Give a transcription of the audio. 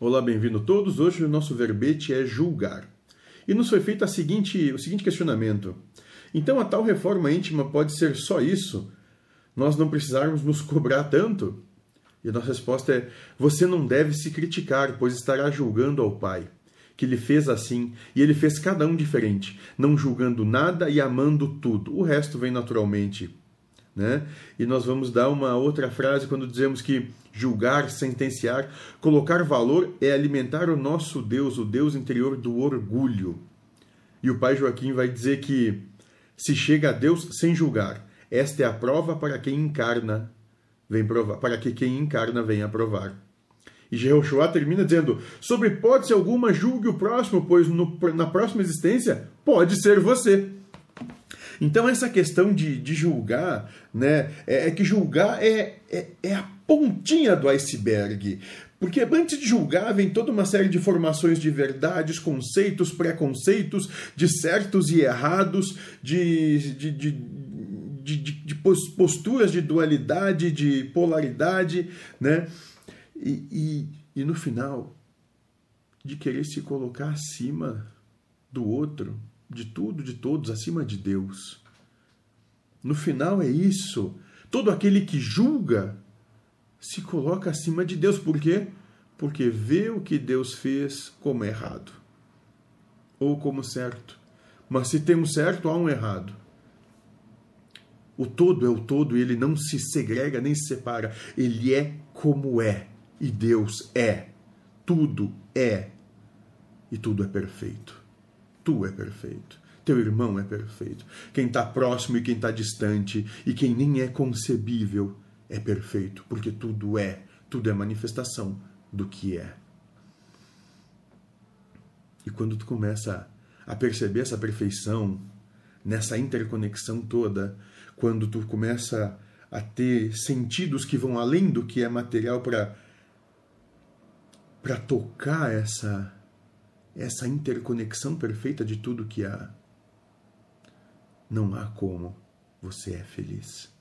Olá, bem-vindo todos. Hoje o nosso verbete é julgar. E nos foi feito a seguinte, o seguinte questionamento: então a tal reforma íntima pode ser só isso? Nós não precisarmos nos cobrar tanto? E a nossa resposta é: você não deve se criticar, pois estará julgando ao Pai, que lhe fez assim, e ele fez cada um diferente, não julgando nada e amando tudo. O resto vem naturalmente. Né? E nós vamos dar uma outra frase quando dizemos que julgar, sentenciar, colocar valor é alimentar o nosso Deus, o Deus interior do orgulho. E o pai Joaquim vai dizer que se chega a Deus sem julgar, esta é a prova para quem encarna, vem provar, para que quem encarna venha provar. E Jehoshua termina dizendo: sobre hipótese alguma, julgue o próximo, pois no, na próxima existência pode ser você. Então, essa questão de, de julgar, né, é, é que julgar é, é, é a pontinha do iceberg. Porque antes de julgar vem toda uma série de formações de verdades, conceitos, preconceitos, de certos e errados, de, de, de, de, de posturas de dualidade, de polaridade, né? E, e, e no final, de querer se colocar acima do outro, de tudo, de todos, acima de Deus. No final é isso. Todo aquele que julga se coloca acima de Deus. Por quê? Porque vê o que Deus fez como errado ou como certo. Mas se tem um certo, há um errado. O todo é o todo e ele não se segrega nem se separa. Ele é como é. E Deus é. Tudo é. E tudo é perfeito. Tu é perfeito. Teu irmão é perfeito. Quem está próximo e quem está distante e quem nem é concebível é perfeito, porque tudo é, tudo é manifestação do que é. E quando tu começa a perceber essa perfeição, nessa interconexão toda, quando tu começa a ter sentidos que vão além do que é material para para tocar essa essa interconexão perfeita de tudo que há, não há como você é feliz.